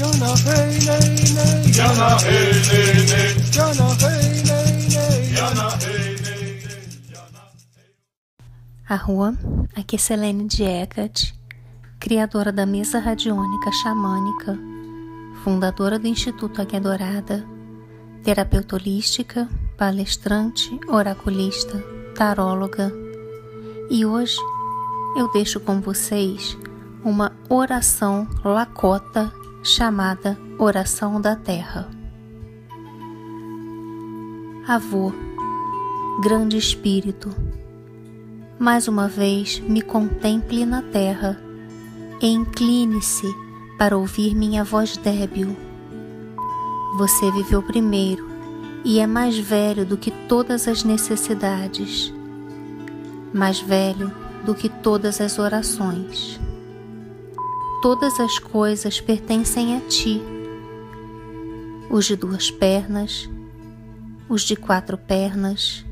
Jana hey nay nay. Jana hey nay nay. Jana hey nay nay. Jana hey nay nay. Arrua, aqui é Selene Diecat, criadora da mesa radiônica xamânica, fundadora do Instituto Águia Dourada, terapeuta holística, palestrante, oraculista, taróloga. E hoje eu deixo com vocês uma oração lacota chamada Oração da Terra. Avô, grande espírito, mais uma vez me contemple na terra e incline-se para ouvir minha voz débil. Você viveu primeiro e é mais velho do que todas as necessidades, mais velho do que todas as orações. Todas as coisas pertencem a ti, os de duas pernas, os de quatro pernas,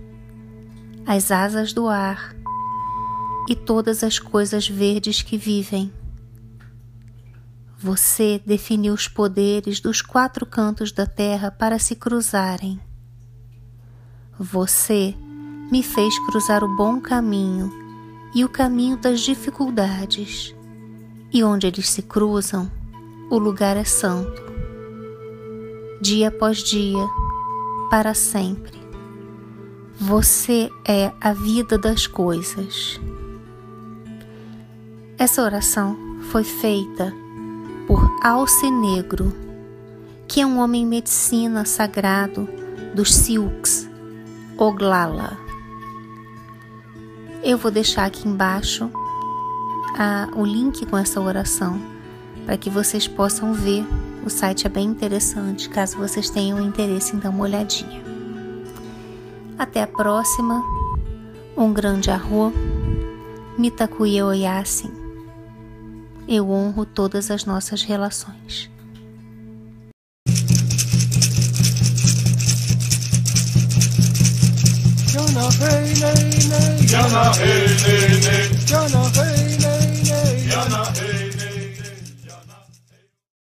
as asas do ar e todas as coisas verdes que vivem. Você definiu os poderes dos quatro cantos da terra para se cruzarem. Você me fez cruzar o bom caminho e o caminho das dificuldades, e onde eles se cruzam, o lugar é santo. Dia após dia, para sempre. Você é a vida das coisas. Essa oração foi feita por Alce Negro, que é um homem medicina sagrado dos Sioux, Oglala. Eu vou deixar aqui embaixo a, o link com essa oração para que vocês possam ver. O site é bem interessante, caso vocês tenham interesse em dar uma olhadinha. Até a próxima. Um grande arro. Mitakuye Oyasin eu honro todas as nossas relações. Jana hey. Jana hey. Jana hey